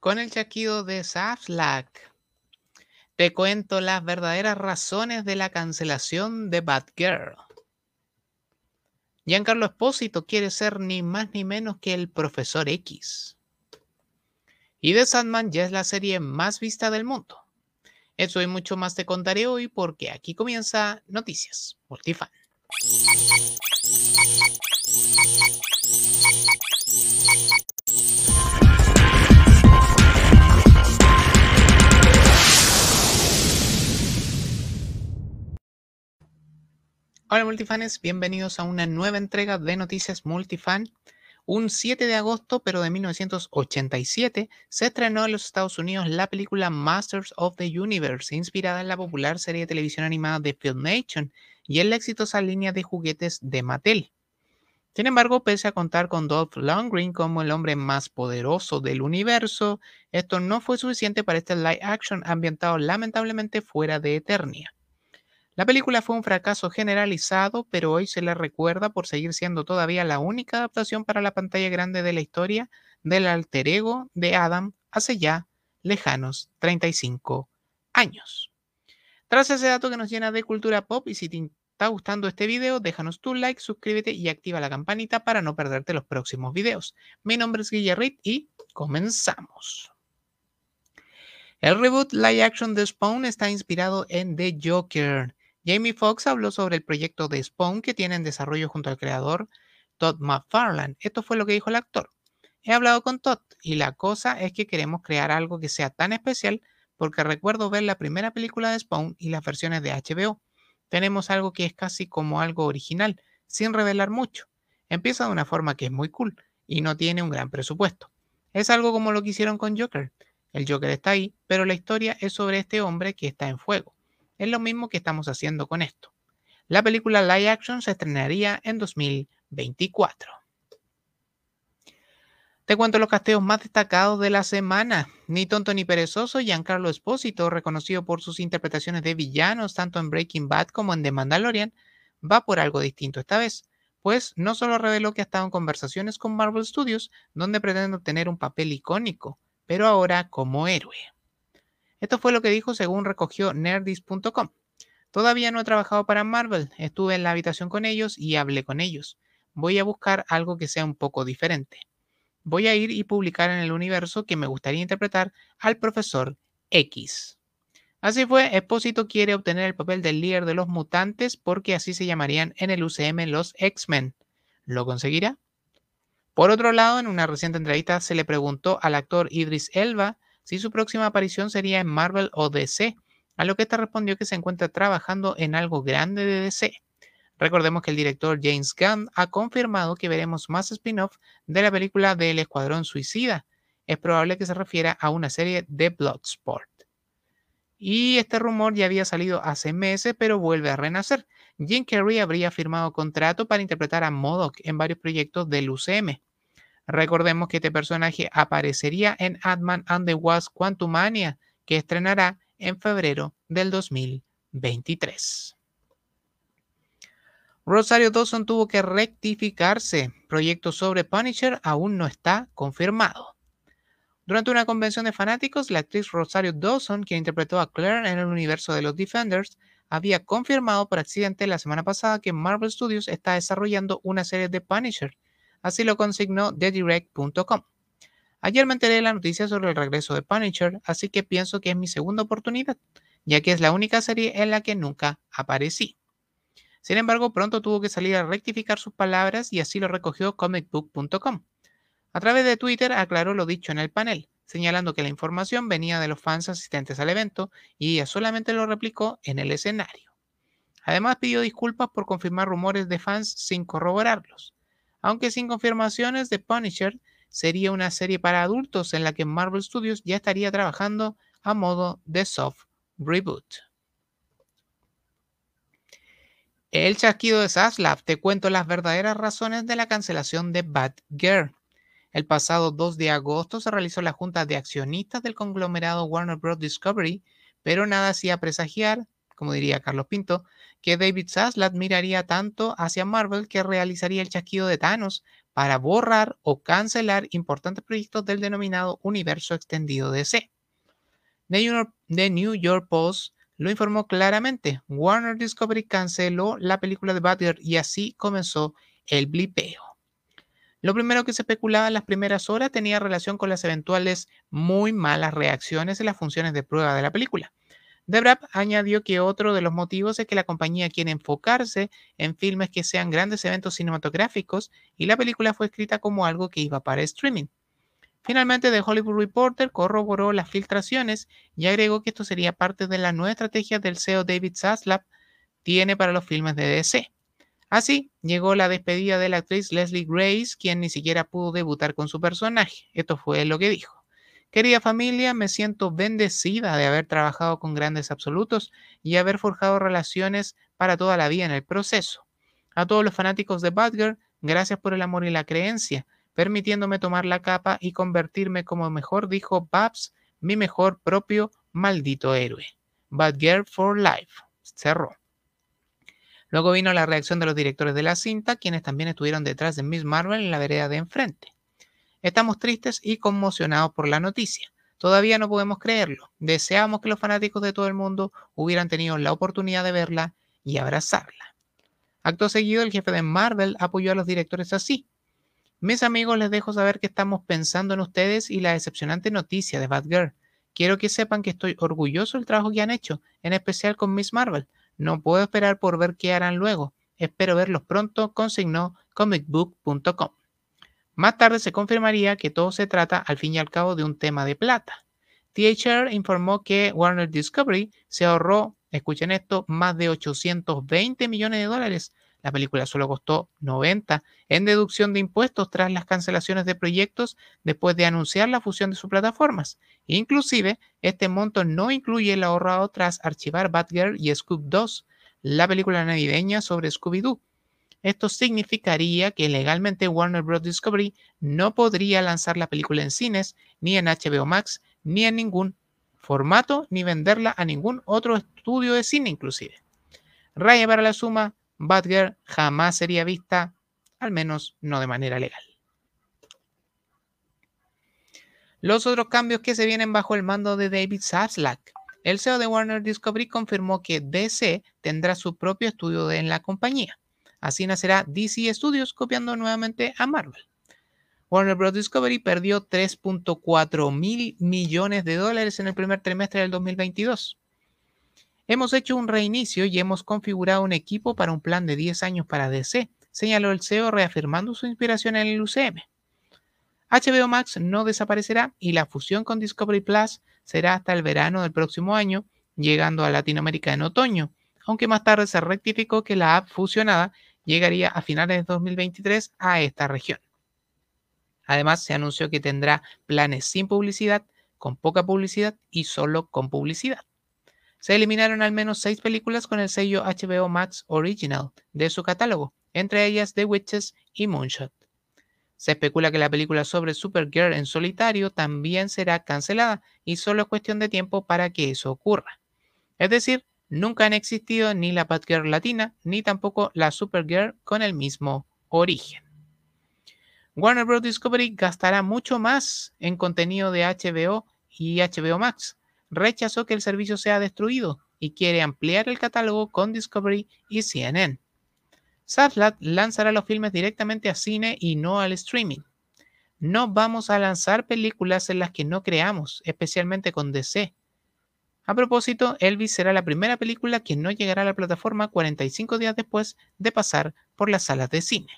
Con el chasquido de Zaslack, te cuento las verdaderas razones de la cancelación de Batgirl. Giancarlo Espósito quiere ser ni más ni menos que el Profesor X. Y The Sandman ya es la serie más vista del mundo. Eso y mucho más te contaré hoy porque aquí comienza Noticias Multifan. Hola multifanes, bienvenidos a una nueva entrega de Noticias Multifan. Un 7 de agosto, pero de 1987, se estrenó en los Estados Unidos la película Masters of the Universe, inspirada en la popular serie de televisión animada de Filmation y en la exitosa línea de juguetes de Mattel. Sin embargo, pese a contar con Dolph Lundgren como el hombre más poderoso del universo, esto no fue suficiente para este live action ambientado lamentablemente fuera de Eternia. La película fue un fracaso generalizado, pero hoy se le recuerda por seguir siendo todavía la única adaptación para la pantalla grande de la historia del alter ego de Adam hace ya lejanos 35 años. Tras ese dato que nos llena de cultura pop y si te está gustando este video, déjanos tu like, suscríbete y activa la campanita para no perderte los próximos videos. Mi nombre es Guillerrit y comenzamos. El reboot live action de Spawn está inspirado en The Joker. Jamie Foxx habló sobre el proyecto de Spawn que tiene en desarrollo junto al creador Todd McFarlane. Esto fue lo que dijo el actor. He hablado con Todd y la cosa es que queremos crear algo que sea tan especial porque recuerdo ver la primera película de Spawn y las versiones de HBO. Tenemos algo que es casi como algo original, sin revelar mucho. Empieza de una forma que es muy cool y no tiene un gran presupuesto. Es algo como lo que hicieron con Joker. El Joker está ahí, pero la historia es sobre este hombre que está en fuego. Es lo mismo que estamos haciendo con esto. La película live action se estrenaría en 2024. Te cuento los casteos más destacados de la semana. Ni tonto ni perezoso, Giancarlo Espósito, reconocido por sus interpretaciones de villanos tanto en Breaking Bad como en The Mandalorian, va por algo distinto esta vez, pues no solo reveló que ha estado en conversaciones con Marvel Studios, donde pretende obtener un papel icónico, pero ahora como héroe. Esto fue lo que dijo según recogió nerdist.com. Todavía no he trabajado para Marvel, estuve en la habitación con ellos y hablé con ellos. Voy a buscar algo que sea un poco diferente. Voy a ir y publicar en el universo que me gustaría interpretar al profesor X. Así fue, Espósito quiere obtener el papel del líder de los mutantes porque así se llamarían en el UCM los X-Men. ¿Lo conseguirá? Por otro lado, en una reciente entrevista se le preguntó al actor Idris Elba si su próxima aparición sería en Marvel o DC, a lo que éste respondió que se encuentra trabajando en algo grande de DC. Recordemos que el director James Gunn ha confirmado que veremos más spin-off de la película del Escuadrón Suicida. Es probable que se refiera a una serie de Bloodsport. Y este rumor ya había salido hace meses, pero vuelve a renacer. Jim Carrey habría firmado contrato para interpretar a Modoc en varios proyectos del UCM. Recordemos que este personaje aparecería en Ant-Man and the Wasp Quantumania, que estrenará en febrero del 2023. Rosario Dawson tuvo que rectificarse. Proyecto sobre Punisher aún no está confirmado. Durante una convención de fanáticos, la actriz Rosario Dawson, quien interpretó a Claire en el universo de los Defenders, había confirmado por accidente la semana pasada que Marvel Studios está desarrollando una serie de Punisher Así lo consignó TheDirect.com. Ayer me enteré de la noticia sobre el regreso de Punisher, así que pienso que es mi segunda oportunidad, ya que es la única serie en la que nunca aparecí. Sin embargo, pronto tuvo que salir a rectificar sus palabras y así lo recogió comicbook.com. A través de Twitter aclaró lo dicho en el panel, señalando que la información venía de los fans asistentes al evento y ella solamente lo replicó en el escenario. Además pidió disculpas por confirmar rumores de fans sin corroborarlos aunque sin confirmaciones de Punisher, sería una serie para adultos en la que Marvel Studios ya estaría trabajando a modo de soft reboot. El chasquido de Zaslav te cuento las verdaderas razones de la cancelación de Batgirl. El pasado 2 de agosto se realizó la junta de accionistas del conglomerado Warner Bros. Discovery, pero nada hacía presagiar, como diría Carlos Pinto, que David Zaslav miraría tanto hacia Marvel que realizaría el chasquido de Thanos para borrar o cancelar importantes proyectos del denominado universo extendido DC. The New York, Post lo informó claramente. Warner Discovery canceló la película de Batgirl y así comenzó el blipeo. Lo primero que se especulaba en las primeras horas tenía relación con las eventuales muy malas reacciones en las funciones de prueba de la película. Debrap añadió que otro de los motivos es que la compañía quiere enfocarse en filmes que sean grandes eventos cinematográficos y la película fue escrita como algo que iba para streaming. Finalmente, The Hollywood Reporter corroboró las filtraciones y agregó que esto sería parte de la nueva estrategia del CEO David Zaslav tiene para los filmes de DC. Así, llegó la despedida de la actriz Leslie Grace, quien ni siquiera pudo debutar con su personaje. Esto fue lo que dijo. Querida familia, me siento bendecida de haber trabajado con grandes absolutos y haber forjado relaciones para toda la vida en el proceso. A todos los fanáticos de Batgirl, gracias por el amor y la creencia, permitiéndome tomar la capa y convertirme como mejor dijo Babs, mi mejor propio maldito héroe. Batgirl for Life. Cerró. Luego vino la reacción de los directores de la cinta, quienes también estuvieron detrás de Miss Marvel en la vereda de enfrente. Estamos tristes y conmocionados por la noticia. Todavía no podemos creerlo. Deseamos que los fanáticos de todo el mundo hubieran tenido la oportunidad de verla y abrazarla. Acto seguido, el jefe de Marvel apoyó a los directores así. Mis amigos, les dejo saber que estamos pensando en ustedes y la decepcionante noticia de Batgirl. Quiero que sepan que estoy orgulloso del trabajo que han hecho, en especial con Miss Marvel. No puedo esperar por ver qué harán luego. Espero verlos pronto, consignó comicbook.com. Más tarde se confirmaría que todo se trata al fin y al cabo de un tema de plata. THR informó que Warner Discovery se ahorró, escuchen esto, más de 820 millones de dólares. La película solo costó 90 en deducción de impuestos tras las cancelaciones de proyectos después de anunciar la fusión de sus plataformas. Inclusive, este monto no incluye el ahorrado tras archivar Batgirl y Scoob 2, la película navideña sobre Scooby-Doo, esto significaría que legalmente Warner Bros. Discovery no podría lanzar la película en cines, ni en HBO Max, ni en ningún formato, ni venderla a ningún otro estudio de cine inclusive. Raya para la suma, Batgirl jamás sería vista, al menos no de manera legal. Los otros cambios que se vienen bajo el mando de David Zaslav. El CEO de Warner Discovery confirmó que DC tendrá su propio estudio en la compañía. Así nacerá DC Studios copiando nuevamente a Marvel. Warner Bros. Discovery perdió 3.4 mil millones de dólares en el primer trimestre del 2022. Hemos hecho un reinicio y hemos configurado un equipo para un plan de 10 años para DC, señaló el CEO reafirmando su inspiración en el UCM. HBO Max no desaparecerá y la fusión con Discovery Plus será hasta el verano del próximo año, llegando a Latinoamérica en otoño, aunque más tarde se rectificó que la app fusionada llegaría a finales de 2023 a esta región. Además, se anunció que tendrá planes sin publicidad, con poca publicidad y solo con publicidad. Se eliminaron al menos seis películas con el sello HBO Max Original de su catálogo, entre ellas The Witches y Moonshot. Se especula que la película sobre Supergirl en solitario también será cancelada y solo es cuestión de tiempo para que eso ocurra. Es decir, Nunca han existido ni la Batgirl latina ni tampoco la Supergirl con el mismo origen. Warner Bros. Discovery gastará mucho más en contenido de HBO y HBO Max. Rechazó que el servicio sea destruido y quiere ampliar el catálogo con Discovery y CNN. Satlat lanzará los filmes directamente a cine y no al streaming. No vamos a lanzar películas en las que no creamos, especialmente con DC. A propósito, Elvis será la primera película que no llegará a la plataforma 45 días después de pasar por las salas de cine.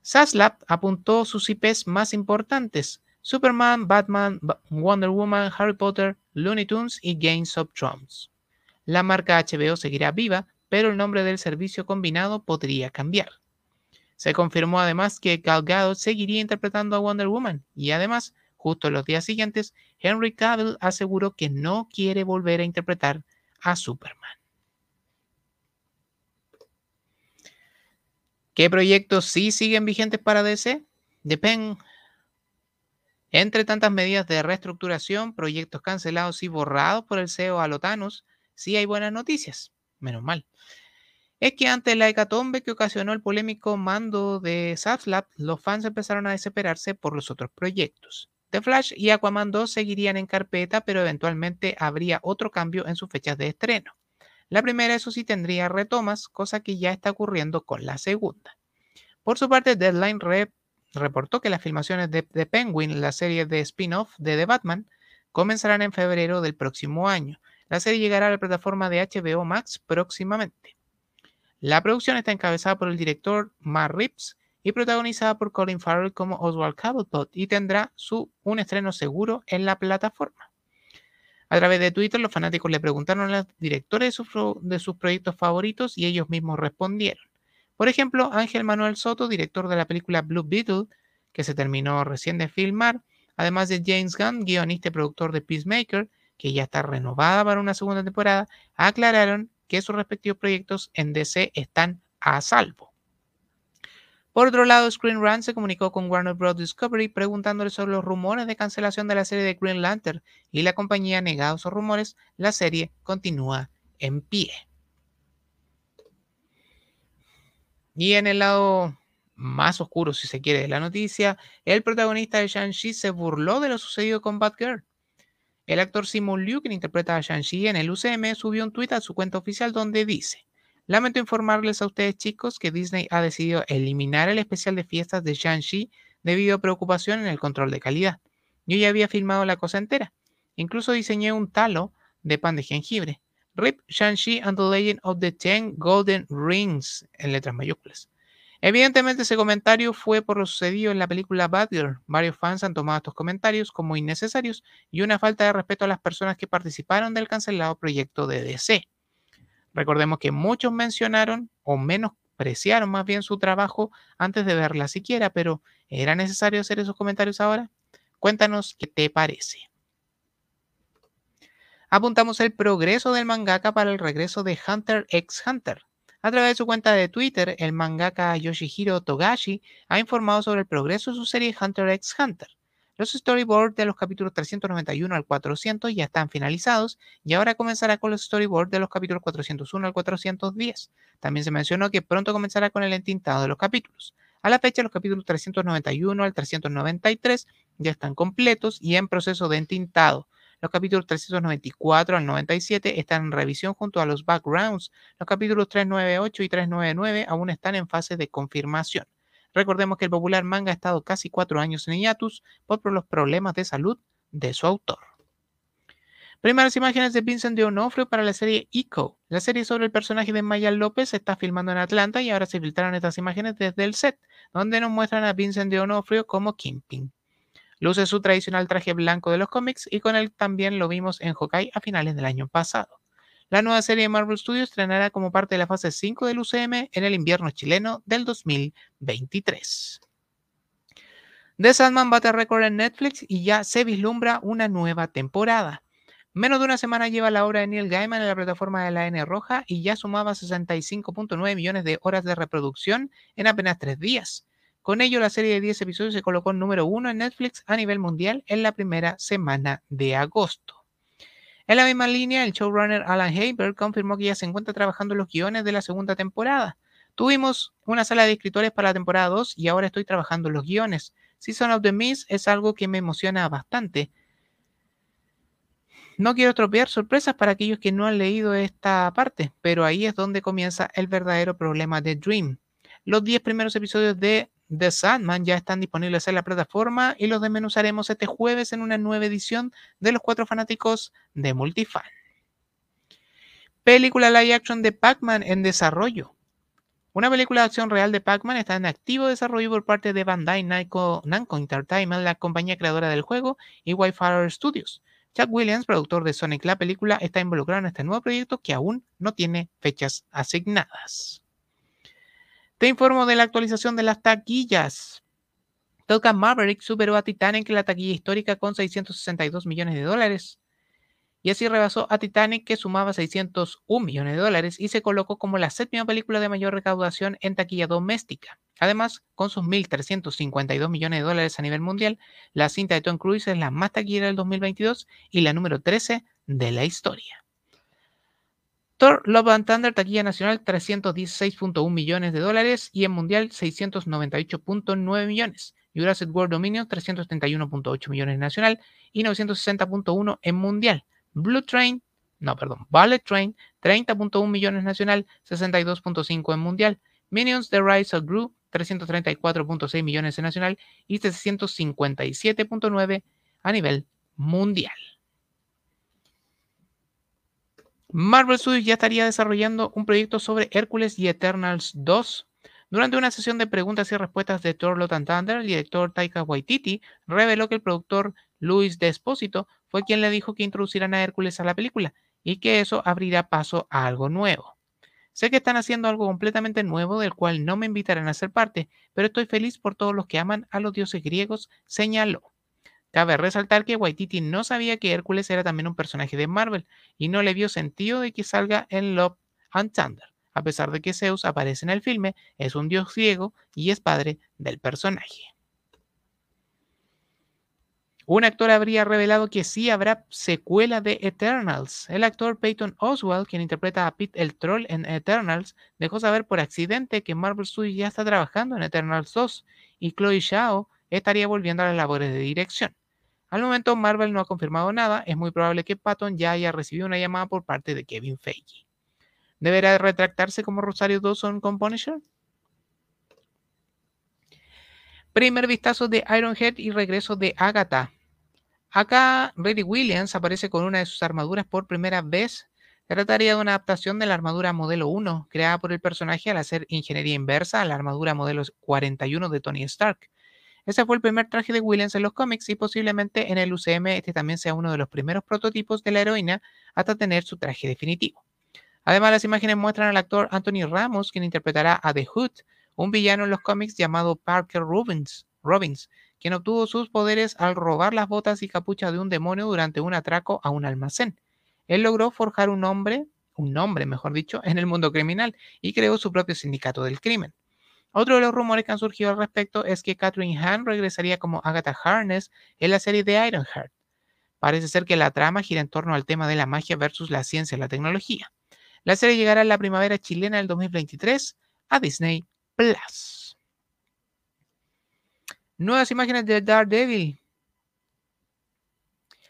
Saslab apuntó sus IPs más importantes, Superman, Batman, Wonder Woman, Harry Potter, Looney Tunes y Games of Thrones. La marca HBO seguirá viva, pero el nombre del servicio combinado podría cambiar. Se confirmó además que Gal Gadot seguiría interpretando a Wonder Woman y además Justo en los días siguientes, Henry Cavill aseguró que no quiere volver a interpretar a Superman. ¿Qué proyectos sí siguen vigentes para DC? Depende. Entre tantas medidas de reestructuración, proyectos cancelados y borrados por el CEO Alotanos, sí hay buenas noticias. Menos mal. es que ante la hecatombe que ocasionó el polémico mando de Zaslav, los fans empezaron a desesperarse por los otros proyectos. The Flash y Aquaman 2 seguirían en carpeta, pero eventualmente habría otro cambio en sus fechas de estreno. La primera, eso sí, tendría retomas, cosa que ya está ocurriendo con la segunda. Por su parte, Deadline reportó que las filmaciones de The Penguin, la serie de spin-off de The Batman, comenzarán en febrero del próximo año. La serie llegará a la plataforma de HBO Max próximamente. La producción está encabezada por el director Matt Reeves y protagonizada por Colin Farrell como Oswald Cobblepot y tendrá su, un estreno seguro en la plataforma. A través de Twitter, los fanáticos le preguntaron a los directores de sus proyectos favoritos y ellos mismos respondieron. Por ejemplo, Ángel Manuel Soto, director de la película Blue Beetle, que se terminó recién de filmar, además de James Gunn, guionista y productor de Peacemaker, que ya está renovada para una segunda temporada, aclararon que sus respectivos proyectos en DC están a salvo. Por otro lado, Screen Run se comunicó con Warner Bros. Discovery preguntándole sobre los rumores de cancelación de la serie de Green Lantern y la compañía negado esos rumores, la serie continúa en pie. Y en el lado más oscuro, si se quiere, de la noticia, el protagonista de Shang-Chi se burló de lo sucedido con Batgirl. El actor Simon Liu, quien interpreta a Shang-Chi en el UCM, subió un tuit a su cuenta oficial donde dice: Lamento informarles a ustedes, chicos, que Disney ha decidido eliminar el especial de fiestas de Shang-Chi debido a preocupación en el control de calidad. Yo ya había filmado la cosa entera. Incluso diseñé un talo de pan de jengibre. RIP Shang-Chi and the Legend of the Ten Golden Rings en letras mayúsculas. Evidentemente ese comentario fue por lo sucedido en la película Batgirl. Varios fans han tomado estos comentarios como innecesarios y una falta de respeto a las personas que participaron del cancelado proyecto de DC. Recordemos que muchos mencionaron o menospreciaron más bien su trabajo antes de verla siquiera, pero ¿era necesario hacer esos comentarios ahora? Cuéntanos qué te parece. Apuntamos el progreso del mangaka para el regreso de Hunter x Hunter. A través de su cuenta de Twitter, el mangaka Yoshihiro Togashi ha informado sobre el progreso de su serie Hunter x Hunter. Los storyboards de los capítulos 391 al 400 ya están finalizados y ahora comenzará con los storyboards de los capítulos 401 al 410. También se mencionó que pronto comenzará con el entintado de los capítulos. A la fecha, los capítulos 391 al 393 ya están completos y en proceso de entintado. Los capítulos 394 al 97 están en revisión junto a los backgrounds. Los capítulos 398 y 399 aún están en fase de confirmación. Recordemos que el popular manga ha estado casi cuatro años en hiatus por los problemas de salud de su autor. Primeras imágenes de Vincent de Onofrio para la serie Eco. La serie sobre el personaje de Maya López se está filmando en Atlanta y ahora se filtraron estas imágenes desde el set, donde nos muestran a Vincent de Onofrio como Kingpin. Luce su tradicional traje blanco de los cómics y con él también lo vimos en Hawkeye a finales del año pasado. La nueva serie de Marvel Studios estrenará como parte de la fase 5 del UCM en el invierno chileno del 2023. The Sandman bate récord en Netflix y ya se vislumbra una nueva temporada. Menos de una semana lleva la obra de Neil Gaiman en la plataforma de la N Roja y ya sumaba 65.9 millones de horas de reproducción en apenas tres días. Con ello, la serie de 10 episodios se colocó número uno en Netflix a nivel mundial en la primera semana de agosto. En la misma línea, el showrunner Alan Haber confirmó que ya se encuentra trabajando los guiones de la segunda temporada. Tuvimos una sala de escritores para la temporada 2 y ahora estoy trabajando los guiones. Season of the Mist es algo que me emociona bastante. No quiero estropear sorpresas para aquellos que no han leído esta parte, pero ahí es donde comienza el verdadero problema de Dream. Los 10 primeros episodios de The Sandman ya están disponibles en la plataforma y los desmenuzaremos este jueves en una nueva edición de Los Cuatro Fanáticos de Multifan. Película live action de Pac-Man en desarrollo. Una película de acción real de Pac-Man está en activo desarrollo por parte de Bandai Namco, Entertainment, la compañía creadora del juego, y Wi-Fi Studios. Chuck Williams, productor de Sonic la película, está involucrado en este nuevo proyecto que aún no tiene fechas asignadas. Te informo de la actualización de las taquillas. Top Maverick superó a Titanic en la taquilla histórica con 662 millones de dólares. Y así rebasó a Titanic que sumaba 601 millones de dólares y se colocó como la séptima película de mayor recaudación en taquilla doméstica. Además, con sus 1.352 millones de dólares a nivel mundial, la cinta de Tom Cruise es la más taquillera del 2022 y la número 13 de la historia. Thor Love and Thunder, taquilla nacional 316.1 millones de dólares y en mundial 698.9 millones. Jurassic World Dominion 331.8 millones nacional y 960.1 en mundial. Blue Train, no, perdón, Ballet Train 30.1 millones nacional, 62.5 en mundial. Minions The Rise of Gru 334.6 millones en nacional y 357.9 a nivel mundial. Marvel Studios ya estaría desarrollando un proyecto sobre Hércules y Eternals 2. Durante una sesión de preguntas y respuestas de Thor Love and Thunder, el director Taika Waititi reveló que el productor Luis Despósito fue quien le dijo que introducirán a Hércules a la película y que eso abrirá paso a algo nuevo. Sé que están haciendo algo completamente nuevo del cual no me invitarán a ser parte, pero estoy feliz por todos los que aman a los dioses griegos, señaló. Cabe resaltar que Waititi no sabía que Hércules era también un personaje de Marvel y no le vio sentido de que salga en Love and Thunder, a pesar de que Zeus aparece en el filme, es un dios griego y es padre del personaje. Un actor habría revelado que sí habrá secuela de Eternals. El actor Peyton Oswald, quien interpreta a Pete el Troll en Eternals, dejó saber por accidente que Marvel Studios ya está trabajando en Eternals 2 y Chloe Zhao estaría volviendo a las labores de dirección. Al momento, Marvel no ha confirmado nada. Es muy probable que Patton ya haya recibido una llamada por parte de Kevin Feige. ¿Deberá retractarse como Rosario Dawson con Punisher? Primer vistazo de Ironhead y regreso de Agatha. Acá, Reddy Williams aparece con una de sus armaduras por primera vez. trataría de una adaptación de la armadura modelo 1, creada por el personaje al hacer ingeniería inversa a la armadura modelo 41 de Tony Stark. Ese fue el primer traje de Williams en los cómics y posiblemente en el UCM este también sea uno de los primeros prototipos de la heroína hasta tener su traje definitivo. Además, las imágenes muestran al actor Anthony Ramos, quien interpretará a The Hood, un villano en los cómics llamado Parker Robbins, Robbins, quien obtuvo sus poderes al robar las botas y capucha de un demonio durante un atraco a un almacén. Él logró forjar un nombre, un nombre mejor dicho, en el mundo criminal y creó su propio sindicato del crimen. Otro de los rumores que han surgido al respecto es que Catherine Hahn regresaría como Agatha Harness en la serie de Ironheart. Parece ser que la trama gira en torno al tema de la magia versus la ciencia y la tecnología. La serie llegará en la primavera chilena del 2023 a Disney Plus. Nuevas imágenes de Daredevil.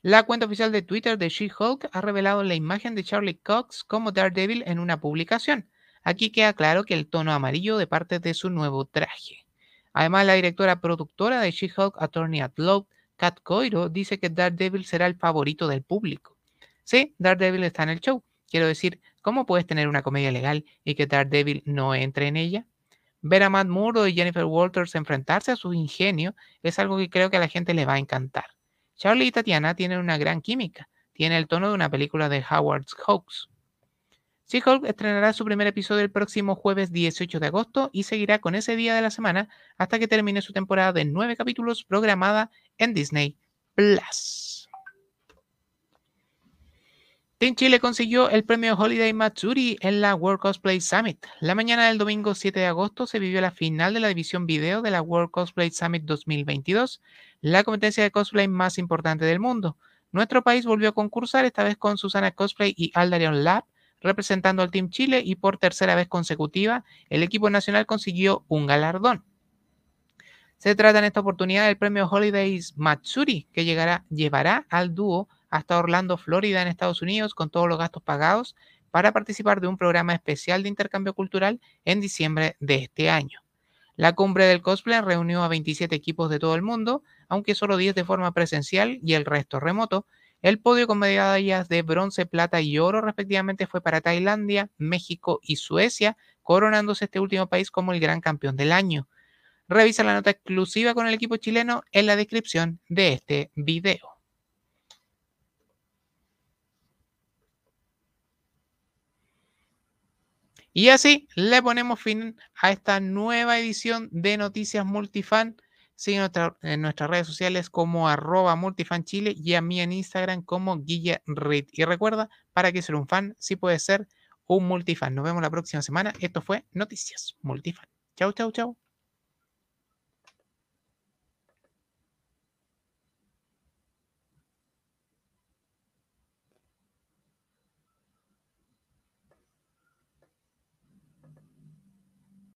La cuenta oficial de Twitter de She-Hulk ha revelado la imagen de Charlie Cox como Daredevil en una publicación. Aquí queda claro que el tono amarillo de parte de su nuevo traje. Además, la directora productora de She-Hulk Attorney at Law, Kat Coiro, dice que Daredevil será el favorito del público. Sí, Daredevil está en el show. Quiero decir, ¿cómo puedes tener una comedia legal y que Daredevil no entre en ella? Ver a Matt Murdo y Jennifer Walters enfrentarse a su ingenio es algo que creo que a la gente le va a encantar. Charlie y Tatiana tienen una gran química. Tiene el tono de una película de Howard Hawks. She-Hulk estrenará su primer episodio el próximo jueves 18 de agosto y seguirá con ese día de la semana hasta que termine su temporada de nueve capítulos programada en Disney Plus. Team Chile consiguió el premio Holiday Matsuri en la World Cosplay Summit. La mañana del domingo 7 de agosto se vivió la final de la división video de la World Cosplay Summit 2022, la competencia de cosplay más importante del mundo. Nuestro país volvió a concursar, esta vez con Susana Cosplay y Aldarion Lab, representando al Team Chile y por tercera vez consecutiva el equipo nacional consiguió un galardón. Se trata en esta oportunidad del premio Holidays Matsuri, que llevará al dúo hasta Orlando, Florida, en Estados Unidos, con todos los gastos pagados, para participar de un programa especial de intercambio cultural en diciembre de este año. La cumbre del cosplay reunió a 27 equipos de todo el mundo, aunque solo 10 de forma presencial y el resto remoto, el podio con medallas de bronce, plata y oro respectivamente fue para Tailandia, México y Suecia, coronándose este último país como el gran campeón del año. Revisa la nota exclusiva con el equipo chileno en la descripción de este video. Y así le ponemos fin a esta nueva edición de Noticias Multifan. Sigue en nuestras redes sociales como arroba multifanchile y a mí en Instagram como Guille Y recuerda, para que ser un fan, sí puede ser un multifan. Nos vemos la próxima semana. Esto fue Noticias Multifan. Chau, chau, chau.